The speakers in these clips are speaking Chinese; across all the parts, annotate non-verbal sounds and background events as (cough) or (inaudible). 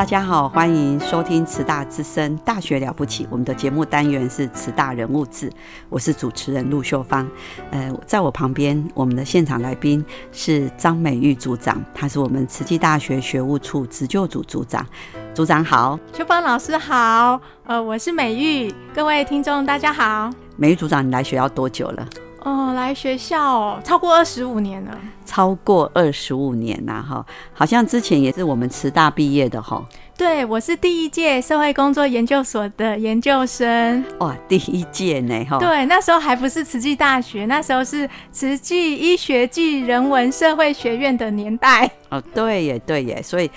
大家好，欢迎收听慈大之声《大学了不起》。我们的节目单元是慈大人物志，我是主持人陆秀芳。呃，在我旁边，我们的现场来宾是张美玉组长，她是我们慈济大学学务处执救组组长。组长好，秀芳老师好。呃，我是美玉，各位听众大家好。美玉组长，你来学校多久了？哦，来学校超过二十五年了。超过二十五年呐，哈，好像之前也是我们慈大毕业的哈。对，我是第一届社会工作研究所的研究生。哇，第一届呢，哈。对，那时候还不是慈济大学，那时候是慈济医学暨人文社会学院的年代。哦，对耶，对耶，所以。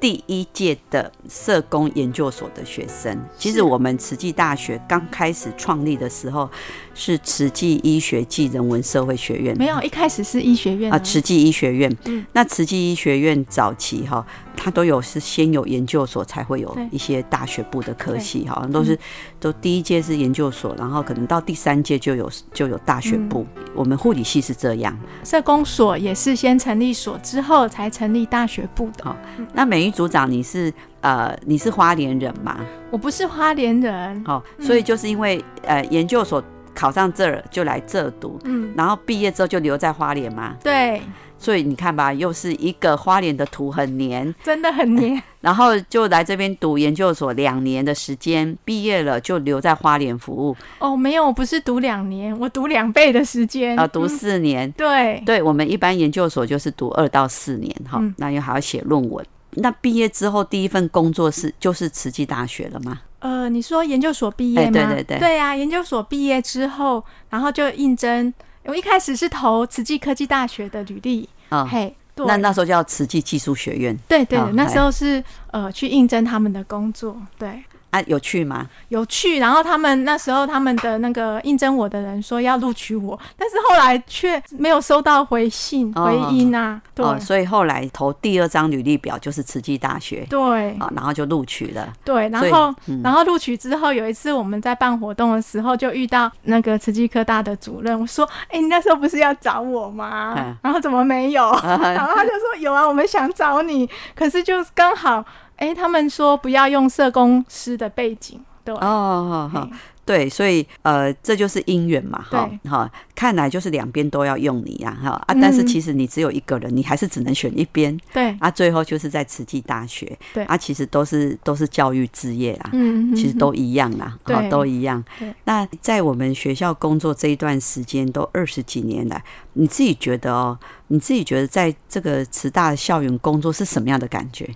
第一届的社工研究所的学生，其实我们慈济大学刚开始创立的时候是慈济医学暨人文社会学院，没有一开始是医学院啊，慈济医学院。嗯，那慈济医学院早期哈。它都有是先有研究所，才会有一些大学部的科系，好像都是都第一届是研究所，然后可能到第三届就有就有大学部。我们护理系是这样，社工所也是先成立所之后才成立大学部的。那美组长，你是呃你是花莲人吗？我不是花莲人，哦，所以就是因为呃研究所考上这儿就来这读，嗯，然后毕业之后就留在花莲吗？对。所以你看吧，又是一个花莲的土很黏，真的很黏。然后就来这边读研究所两年的时间，毕业了就留在花莲服务。哦，没有，我不是读两年，我读两倍的时间。啊，读四年。对，对我们一般研究所就是读二到四年，哈，那又还要写论文。那毕业之后第一份工作是就是慈济大学了吗？呃，你说研究所毕业吗？对对对。对啊，研究所毕业之后，然后就应征。我一开始是投慈济科技大学的履历，啊，嘿，那那时候叫慈济技术学院，对对，那时候是呃去应征他们的工作，对。啊，有去吗？有去。然后他们那时候他们的那个应征我的人说要录取我，但是后来却没有收到回信回音啊。对，所以后来投第二张履历表就是慈济大学。对，啊，然后就录取了。对，然后然后录取之后，有一次我们在办活动的时候，就遇到那个慈济科大的主任，我说：“哎，你那时候不是要找我吗？然后怎么没有？” (laughs) 然后他就说：“有啊，我们想找你，可是就刚好。”哎，他们说不要用社工师的背景，对。哦，好好，对，所以呃，这就是姻缘嘛，哈，哈，看来就是两边都要用你呀，哈。啊，但是其实你只有一个人，你还是只能选一边，对。啊，最后就是在慈济大学，对。啊，其实都是都是教育置业啦，嗯，其实都一样啦，对，都一样。那在我们学校工作这一段时间，都二十几年来，你自己觉得哦，你自己觉得在这个慈大校园工作是什么样的感觉？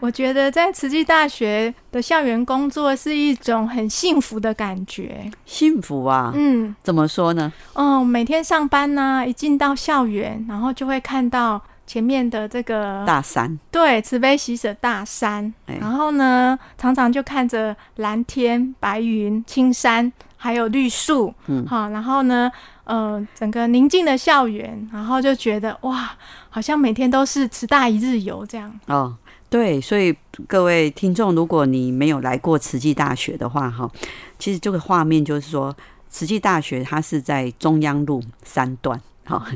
我觉得在慈济大学的校园工作是一种很幸福的感觉。幸福啊，嗯，怎么说呢？哦，每天上班呢，一进到校园，然后就会看到前面的这个大山，对，慈悲喜舍大山。然后呢，常常就看着蓝天、白云、青山，还有绿树，嗯，好，然后呢，呃，整个宁静的校园，然后就觉得哇，好像每天都是慈大一日游这样。哦。对，所以各位听众，如果你没有来过慈济大学的话，哈，其实这个画面就是说，慈济大学它是在中央路三段，哈，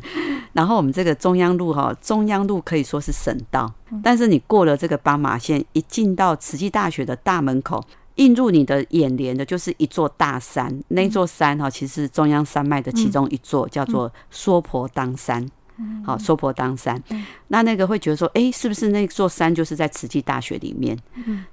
然后我们这个中央路哈，中央路可以说是省道，但是你过了这个斑马线，一进到慈济大学的大门口，映入你的眼帘的就是一座大山，那座山哈，其实中央山脉的其中一座，叫做娑婆当山。好，娑婆当山。那那个会觉得说，哎，是不是那座山就是在慈济大学里面？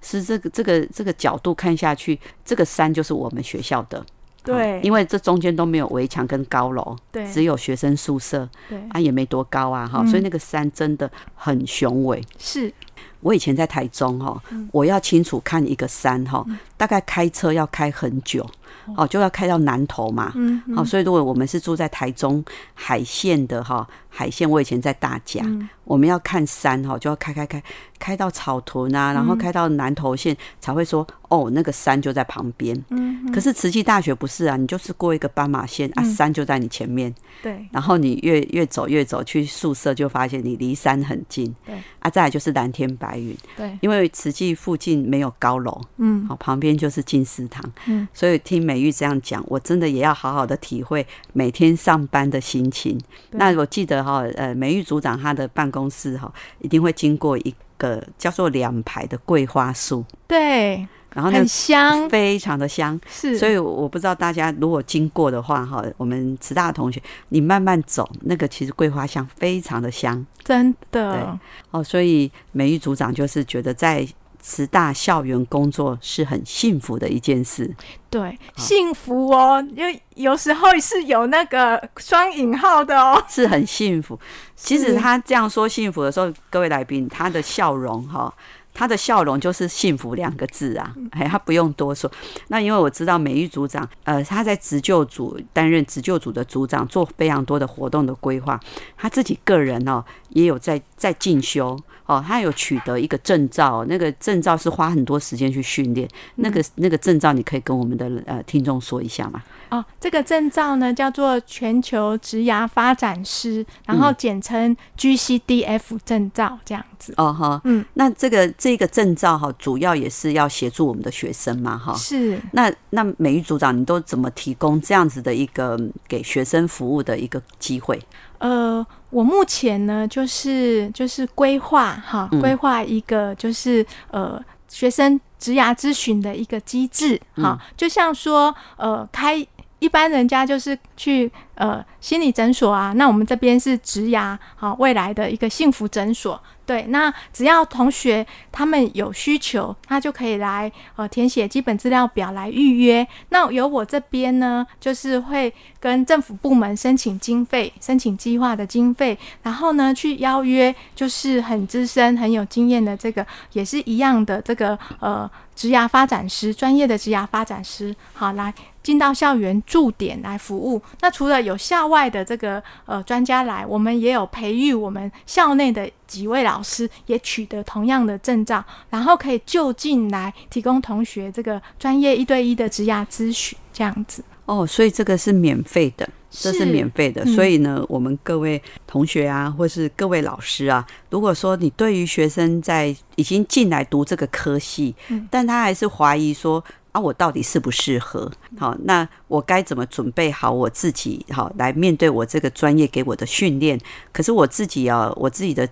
是这个这个这个角度看下去，这个山就是我们学校的。对，因为这中间都没有围墙跟高楼，对，只有学生宿舍，对，啊也没多高啊，哈，所以那个山真的很雄伟。是。我以前在台中哈，我要清楚看一个山哈，大概开车要开很久，哦，就要开到南头嘛，嗯好，所以如果我们是住在台中海线的哈，海线我以前在大甲，我们要看山哈，就要开开开开到草屯啊，然后开到南投线才会说哦，那个山就在旁边。嗯，可是慈济大学不是啊，你就是过一个斑马线啊，山就在你前面。对，然后你越越走越走去宿舍，就发现你离山很近。对，啊，再来就是蓝天白。白云。对，因为慈济附近没有高楼，嗯，好，旁边就是进食堂，嗯，所以听美玉这样讲，我真的也要好好的体会每天上班的心情。那我记得哈，呃，美玉组长他的办公室哈，一定会经过一个叫做两排的桂花树，对。然后很香，非常的香，是。所以我不知道大家如果经过的话，哈，我们慈大的同学，你慢慢走，那个其实桂花香非常的香，真的。哦，所以美玉组长就是觉得在慈大校园工作是很幸福的一件事。对，幸福哦，因为有时候是有那个双引号的哦，是很幸福。其实他这样说幸福的时候，各位来宾，他的笑容哈。他的笑容就是幸福两个字啊，哎，他不用多说。那因为我知道美玉组长，呃，他在执救组担任执救组的组长，做非常多的活动的规划。他自己个人哦，也有在在进修哦，他有取得一个证照，那个证照是花很多时间去训练。那个那个证照，你可以跟我们的呃听众说一下吗？哦，这个证照呢叫做全球职涯发展师，然后简称 GCDF 证照，这样子。哦哈，嗯，那这个这个证照哈，主要也是要协助我们的学生嘛，哈。是。那那美玉组长，你都怎么提供这样子的一个给学生服务的一个机会？呃，我目前呢，就是就是规划哈，规划一个就是呃学生职涯咨询的一个机制，哈，就像说呃开。一般人家就是去呃心理诊所啊，那我们这边是植牙好未来的一个幸福诊所。对，那只要同学他们有需求，他就可以来呃填写基本资料表来预约。那由我这边呢，就是会跟政府部门申请经费，申请计划的经费，然后呢去邀约，就是很资深、很有经验的这个也是一样的这个呃职涯发展师，专业的职涯发展师，好来进到校园驻点来服务。那除了有校外的这个呃专家来，我们也有培育我们校内的。几位老师也取得同样的证照，然后可以就近来提供同学这个专业一对一的职涯咨询，这样子。哦，所以这个是免费的，这是免费的。所以呢，我们各位同学啊，或是各位老师啊，如果说你对于学生在已经进来读这个科系，但他还是怀疑说。啊，我到底适不适合？好，那我该怎么准备好我自己？好，来面对我这个专业给我的训练。可是我自己啊，我自己的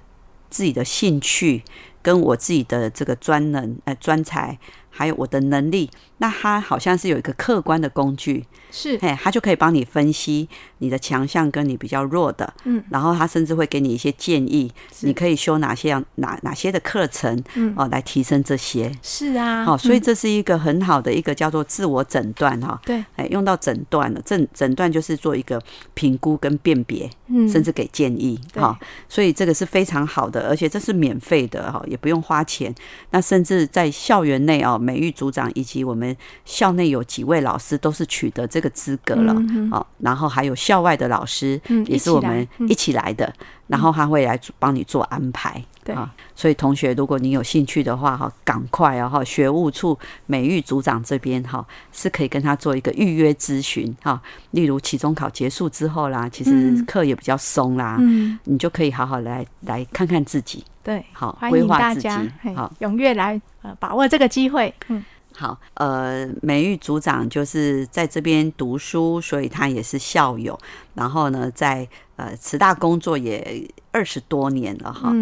自己的兴趣跟我自己的这个专能、呃专才，还有我的能力，那他好像是有一个客观的工具。是，哎，他就可以帮你分析你的强项跟你比较弱的，嗯，然后他甚至会给你一些建议，你可以修哪些样哪哪些的课程，嗯，哦，来提升这些。是啊，好，所以这是一个很好的一个叫做自我诊断哈，对，哎，用到诊断了，诊诊断就是做一个评估跟辨别，嗯，甚至给建议，哈，所以这个是非常好的，而且这是免费的哈，也不用花钱。那甚至在校园内哦，美育组长以及我们校内有几位老师都是取得这个。资格了，嗯好，然后还有校外的老师，也是我们一起来的，然后他会来帮你做安排，对。啊，所以同学，如果你有兴趣的话，哈，赶快啊，哈，学务处美育组长这边哈是可以跟他做一个预约咨询，哈，例如期中考结束之后啦，其实课也比较松啦，嗯，你就可以好好来来看看自己，对，好，规划自己，好，踊跃来呃把握这个机会，嗯。好，呃，美玉组长就是在这边读书，所以他也是校友。然后呢，在呃慈大工作也二十多年了哈。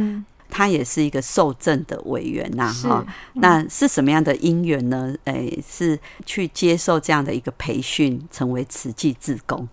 他也是一个受赠的委员呐，哈。那是什么样的因缘呢？诶，是去接受这样的一个培训，成为慈济志工。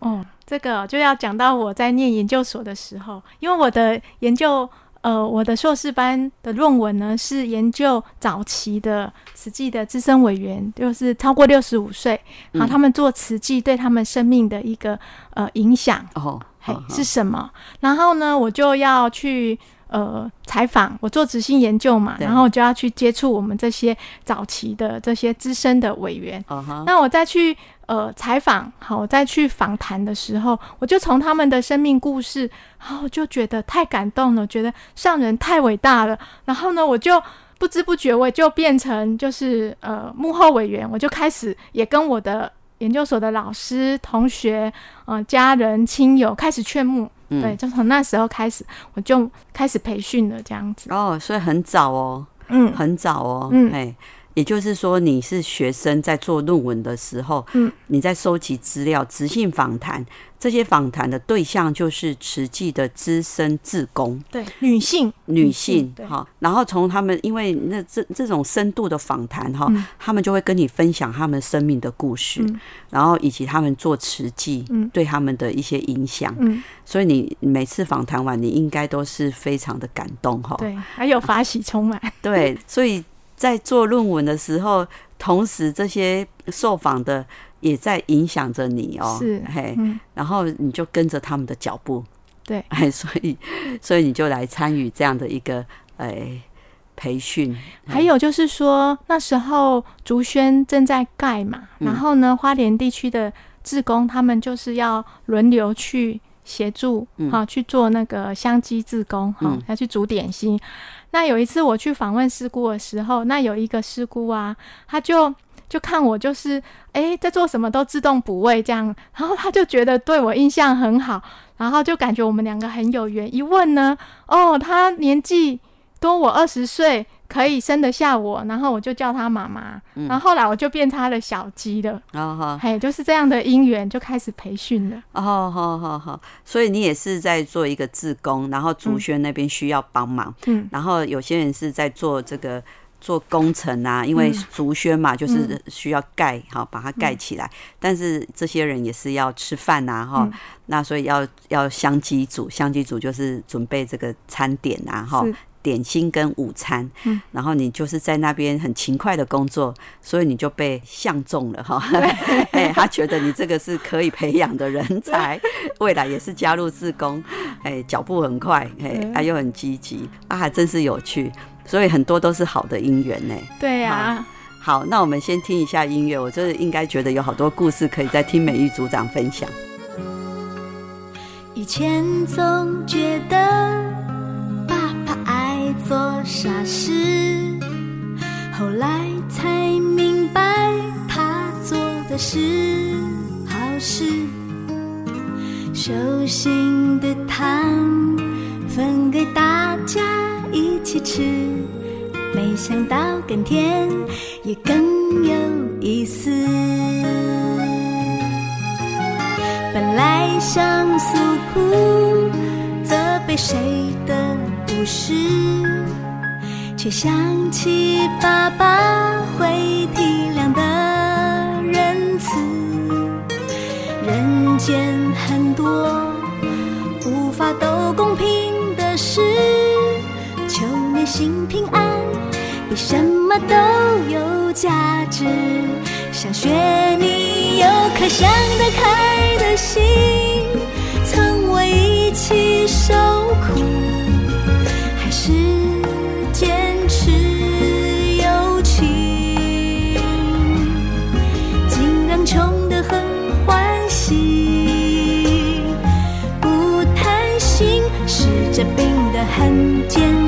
哦，这个就要讲到我在念研究所的时候，因为我的研究。呃，我的硕士班的论文呢，是研究早期的慈济的资深委员，就是超过六十五岁，然后他们做慈济对他们生命的一个呃影响哦，嘿是什么？然后呢，我就要去呃采访，我做执行研究嘛，然后我就要去接触我们这些早期的这些资深的委员，那我再去。呃，采访好，我再去访谈的时候，我就从他们的生命故事，然后就觉得太感动了，觉得上人太伟大了。然后呢，我就不知不觉，我就变成就是呃幕后委员，我就开始也跟我的研究所的老师、同学、嗯家人、亲友开始劝募。对，就从那时候开始，我就开始培训了，这样子。哦，所以很早哦，嗯，很早哦，嗯，哎。也就是说，你是学生在做论文的时候，嗯，你在收集资料、直性访谈，这些访谈的对象就是慈济的资深志工，对，女性，女性，哈。然后从他们，因为那这这种深度的访谈，哈，他们就会跟你分享他们生命的故事，然后以及他们做慈济对他们的一些影响。嗯，所以你每次访谈完，你应该都是非常的感动，哈。对，还有法喜充满。对，所以。在做论文的时候，同时这些受访的也在影响着你哦，是嘿，然后你就跟着他们的脚步，对，哎，所以所以你就来参与这样的一个哎培训。还有就是说，那时候竹轩正在盖嘛，然后呢，花莲地区的志工他们就是要轮流去协助，哈，去做那个香鸡志工，哈，要去煮点心。那有一次我去访问师姑的时候，那有一个师姑啊，他就就看我就是哎在做什么都自动补位这样，然后他就觉得对我印象很好，然后就感觉我们两个很有缘。一问呢，哦，他年纪多我二十岁。可以生得下我，然后我就叫他妈妈，然后后来我就变他的小鸡了。哦哈，嘿，就是这样的因缘就开始培训了。哦，好好好，所以你也是在做一个自工，然后竹轩那边需要帮忙，嗯，然后有些人是在做这个做工程啊，因为竹轩嘛，就是需要盖好把它盖起来，但是这些人也是要吃饭呐，哈，那所以要要香鸡组，香鸡组就是准备这个餐点呐，哈。点心跟午餐，嗯，然后你就是在那边很勤快的工作，所以你就被相中了哈。(laughs) 哎，他觉得你这个是可以培养的人才，未来也是加入自工，哎，脚步很快，哎，他又很积极，啊，还真是有趣。所以很多都是好的姻缘呢。对呀。好，那我们先听一下音乐。我就是应该觉得有好多故事可以再听美玉组长分享。以前总觉得。做傻事，后来才明白他做的是好事。手心的糖分给大家一起吃，没想到更甜也更有意思。本来想诉苦，责备谁的不是。却想起爸爸会体谅的仁慈，人间很多无法都公平的事，求你心平安，比什么都有价值。想学你有颗想得开的心，曾我一起受苦，很健康，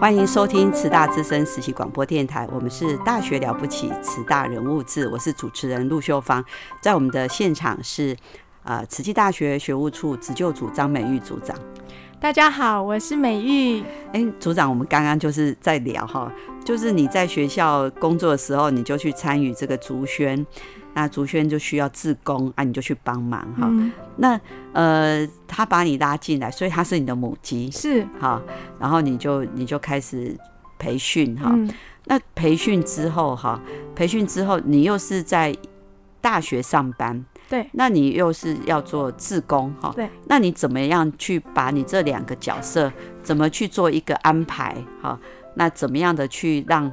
欢迎收听慈大之声实习广播电台，我们是大学了不起慈大人物志，我是主持人陆秀芳，在我们的现场是呃慈济大学学务处职救组张美玉组长。大家好，我是美玉。哎，组长，我们刚刚就是在聊哈，就是你在学校工作的时候，你就去参与这个竹轩，那竹轩就需要自工啊，你就去帮忙哈。嗯那呃，他把你拉进来，所以他是你的母鸡，是哈，然后你就你就开始培训哈。嗯那培训之后哈，培训之后你又是在大学上班，对，那你又是要做自工哈，对，那你怎么样去把你这两个角色怎么去做一个安排哈？那怎么样的去让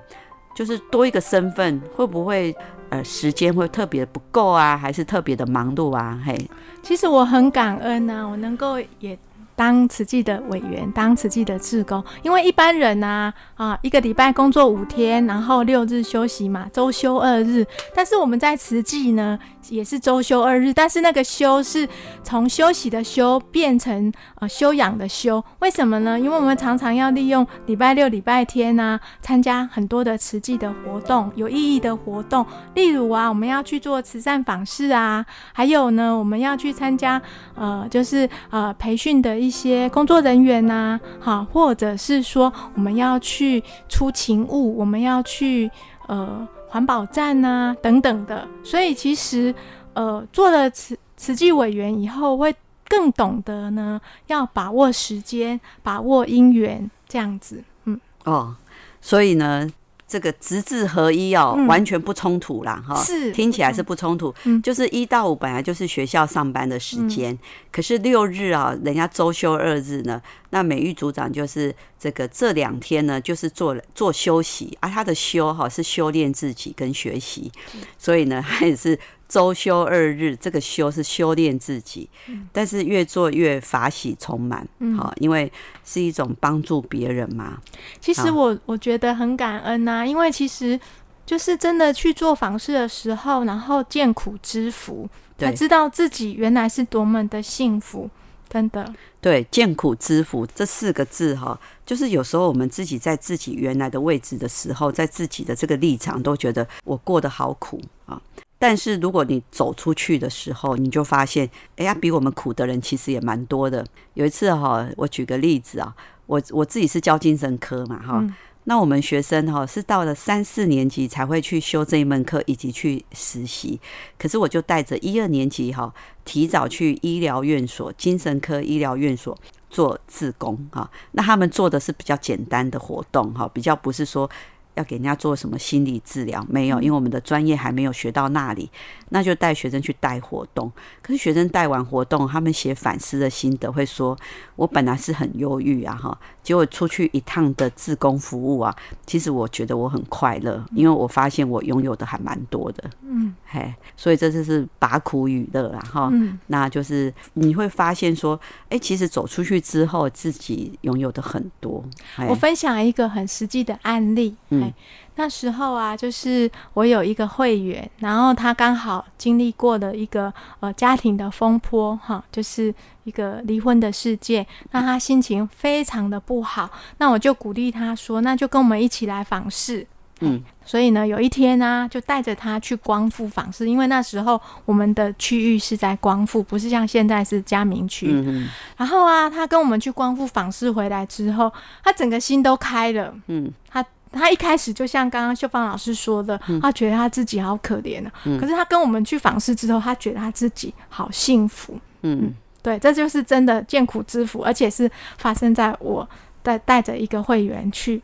就是多一个身份，会不会呃时间会特别不够啊，还是特别的忙碌啊？嘿，其实我很感恩呐、我能够也当慈济的委员，当慈济的志工，因为一般人呢啊一个礼拜工作五天，然后六日休息嘛，周休二日。但是我们在慈济呢，也是周休二日，但是那个休是从休息的休变成呃休养的休。为什么呢？因为我们常常要利用礼拜六、礼拜天啊、参加很多的慈济的活动，有意义的活动，例如啊，我们要去做慈善访视啊，还有呢，我们要去参加呃，就是呃培训的一些工作人员呐、好，或者是说我们要去出勤务，我们要去呃环保站啊、等等的。所以其实呃做了慈慈济委员以后，会更懂得呢要把握时间，把握因缘，这样子。嗯，哦，所以呢，这个直字合一哦，嗯。完全不冲突啦，哈，是听起来是不冲突，嗯。就是一到五本来就是学校上班的时间，可是六日啊，人家周休二日呢，那美玉组长就是这个这两天呢，就是做做休息，啊，他的休哈是修炼自己跟学习，所以呢，他也是。周休二日，这个修是修炼自己，但是越做越法喜充满，嗯好，因为是一种帮助别人嘛。其实我我觉得很感恩呐、因为其实就是真的去做房事的时候，然后见苦知福，才知道自己原来是多么的幸福。真的，对，见苦知福这四个字哈，就是有时候我们自己在自己原来的位置的时候，在自己的这个立场都觉得我过得好苦啊。但是如果你走出去的时候，你就发现，哎呀，比我们苦的人其实也蛮多的。有一次哈，我举个例子啊，我我自己是教精神科嘛哈。那我们学生哈是到了三四年级才会去修这一门课以及去实习，可是我就带着一二年级哈提早去医疗院所、精神科医疗院所做自工哈。那他们做的是比较简单的活动哈，比较不是说。要给人家做什么心理治疗？没有，因为我们的专业还没有学到那里，那就带学生去带活动。可是学生带完活动，他们写反思的心得，会说：“我本来是很忧郁啊，哈，结果出去一趟的自工服务啊，其实我觉得我很快乐，因为我发现我拥有的还蛮多的。”嗯，嘿，所以这就是把苦与乐啊，哈，那就是你会发现说，哎，其实走出去之后，自己拥有的很多。我分享一个很实际的案例，嗯。那时候啊，就是我有一个会员，然后他刚好经历过了一个呃家庭的风波，哈，就是一个离婚的事件，那他心情非常的不好。那我就鼓励他说，那就跟我们一起来访视。嗯，所以呢，有一天呢，就带着他去光复访视，因为那时候我们的区域是在光复，不是像现在是嘉明区。嗯然后啊，他跟我们去光复访视回来之后，他整个心都开了。嗯。他。他一开始就像刚刚秀芳老师说的，他觉得他自己好可怜啊。可是他跟我们去访视之后，他觉得他自己好幸福。嗯，对，这就是真的见苦知福，而且是发生在我带带着一个会员去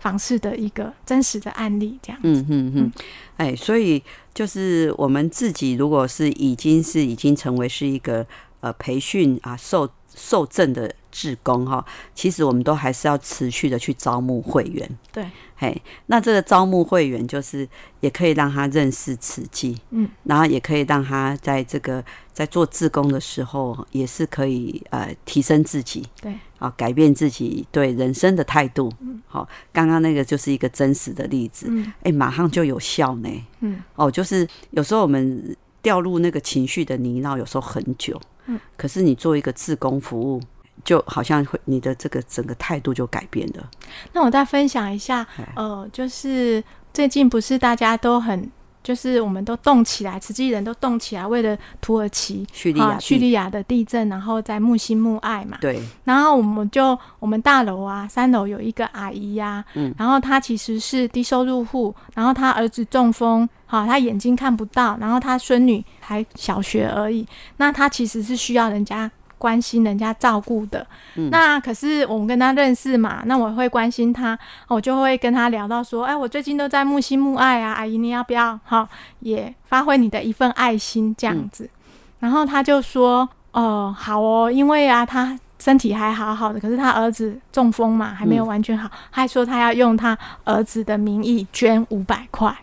访视的一个真实的案例，这样子。嗯嗯嗯。哎，所以就是我们自己，如果是已经是已经成为是一个呃培训啊受受证的。志工哈，其实我们都还是要持续的去招募会员。对，嘿，那这个招募会员就是也可以让他认识慈济，嗯，然后也可以让他在这个在做志工的时候，也是可以呃提升自己，对，啊，改变自己对人生的态度。嗯，好，刚刚那个就是一个真实的例子，嗯，哎，马上就有效呢。嗯，哦，就是有时候我们掉入那个情绪的泥淖，有时候很久，嗯，可是你做一个志工服务。就好像会你的这个整个态度就改变了。那我再分享一下，呃，就是最近不是大家都很，就是我们都动起来，慈济人都动起来，为了土耳其叙利亚叙利亚的地震，然后在木心木爱嘛。对。然后我们就我们大楼啊，三楼有一个阿姨呀，嗯，然后她其实是低收入户，然后她儿子中风，好，她眼睛看不到，然后她孙女还小学而已，那她其实是需要人家。关心人家照顾的，那可是我们跟他认识嘛，那我会关心他，我就会跟他聊到说，哎，我最近都在木心木爱啊，阿姨你要不要？哈，也发挥你的一份爱心这样子，然后他就说，哦，好哦，因为啊，他身体还好好的，可是他儿子中风嘛，还没有完全好，还说他要用他儿子的名义捐五百块。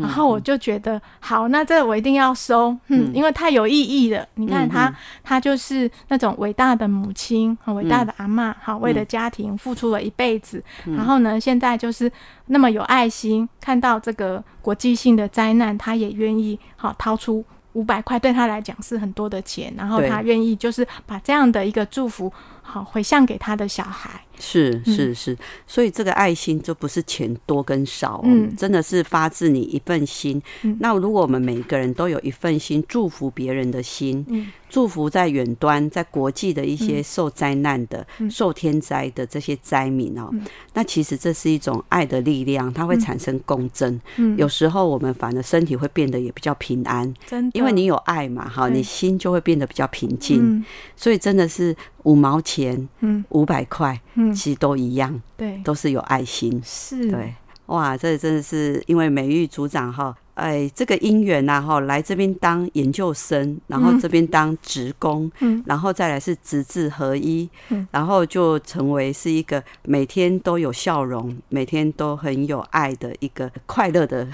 然后我就觉得好，那这我一定要收，嗯，因为太有意义了。你看他，他就是那种伟大的母亲，很伟大的阿妈，好，为了家庭付出了一辈子。然后呢，现在就是那么有爱心，看到这个国际性的灾难，他也愿意好掏出五百块，对他来讲是很多的钱。然后他愿意就是把这样的一个祝福好回向给他的小孩。是是是，所以这个爱心就不是钱多跟少，嗯，真的是发自你一份心。那如果我们每一个人都有一份心，祝福别人的心，嗯，祝福在远端、在国际的一些受灾难的、受天灾的这些灾民哦，那其实这是一种爱的力量，它会产生共振。嗯，有时候我们反而身体会变得也比较平安，真因为你有爱嘛，哈，你心就会变得比较平静。所以真的是五毛钱，嗯，五百块，嗯。其实都一样，对，都是有爱心，是，对，哇，这真的是因为美玉组长哈，哎，这个姻缘呐哈，来这边当研究生，然后这边当职工，嗯，然后再来是职志合一，嗯，然后就成为是一个每天都有笑容，每天都很有爱的一个快乐的。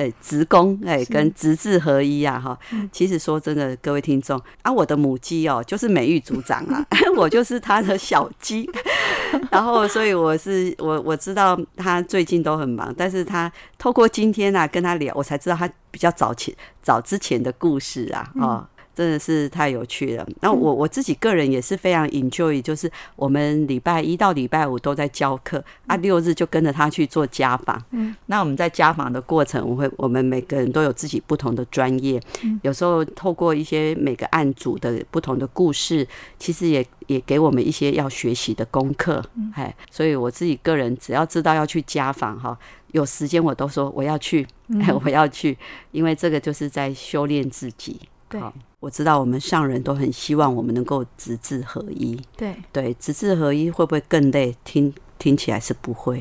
哎，职工哎，跟职字合一啊，哈。其实说真的，各位听众啊，我的母鸡哦，就是美玉组长啊，(laughs) 我就是他的小鸡。(laughs) 然后，所以我是我我知道他最近都很忙，但是他透过今天啊跟他聊，我才知道他比较早前早之前的故事啊，哦。真的是太有趣了。那我我自己个人也是非常 enjoy，就是我们礼拜一到礼拜五都在教课，啊，六日就跟着他去做家访。嗯，那我们在家访的过程，我会我们每个人都有自己不同的专业，有时候透过一些每个案组的不同的故事，其实也也给我们一些要学习的功课。哎，所以我自己个人只要知道要去家访哈。有时间我都说我要去，(laughs) 我要去，因为这个就是在修炼自己。对，我知道我们上人都很希望我们能够直字合一。对对，直字合一会不会更累？听听起来是不会。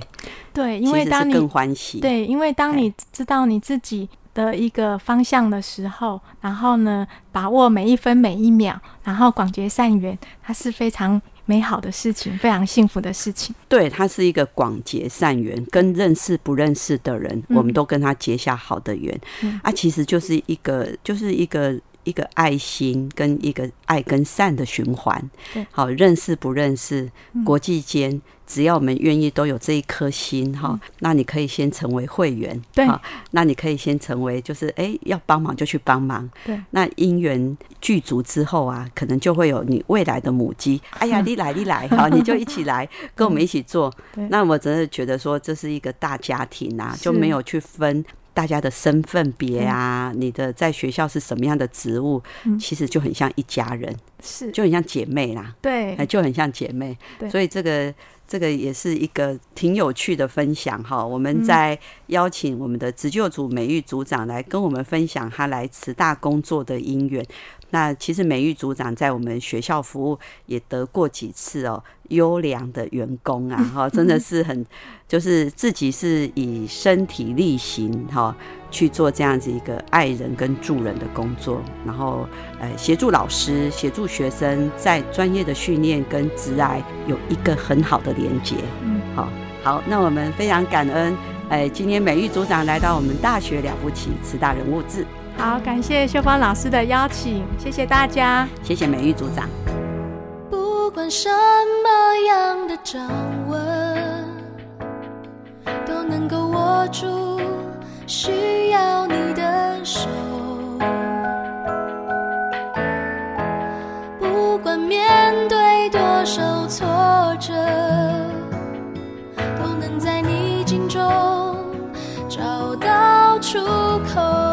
对，因为当你更欢喜。对，因为当你知道你自己的一个方向的时候，然后呢，把握每一分每一秒，然后广结善缘，它是非常。美好的事情，非常幸福的事情。对，它是一个广结善缘，跟认识不认识的人，我们都跟他结下好的缘。啊，其实就是一个，就是一个。一个爱心跟一个爱跟善的循环，好认识不认识，国际间只要我们愿意都有这一颗心哈，那你可以先成为会员，对，那你可以先成为就是哎要帮忙就去帮忙，对，那因缘具足之后啊，可能就会有你未来的母鸡，(laughs) 哎呀你来你来好，你就一起来 (laughs) 跟我们一起做，那我真的觉得说这是一个大家庭啊，就没有去分。大家的身份别啊，你的在学校是什么样的职务，其实就很像一家人，是就很像姐妹啦，对，就很像姐妹。所以这个这个也是一个挺有趣的分享哈。我们在邀请我们的执救组美育组长来跟我们分享他来慈大工作的因缘。那其实美玉组长在我们学校服务也得过几次哦，优良的员工啊，(laughs) 哈，真的是很，就是自己是以身体力行哈去做这样子一个爱人跟助人的工作，然后呃协助老师、协助学生在专业的训练跟职爱有一个很好的连接。嗯，好，好，那我们非常感恩，哎，今天美玉组长来到我们大学了不起，慈大人物志。好，感谢秀芳老师的邀请，谢谢大家，谢谢美玉组长。不管什么样的掌纹，都能够握住需要你的手。不管面对多少挫折，都能在逆境中找到出口。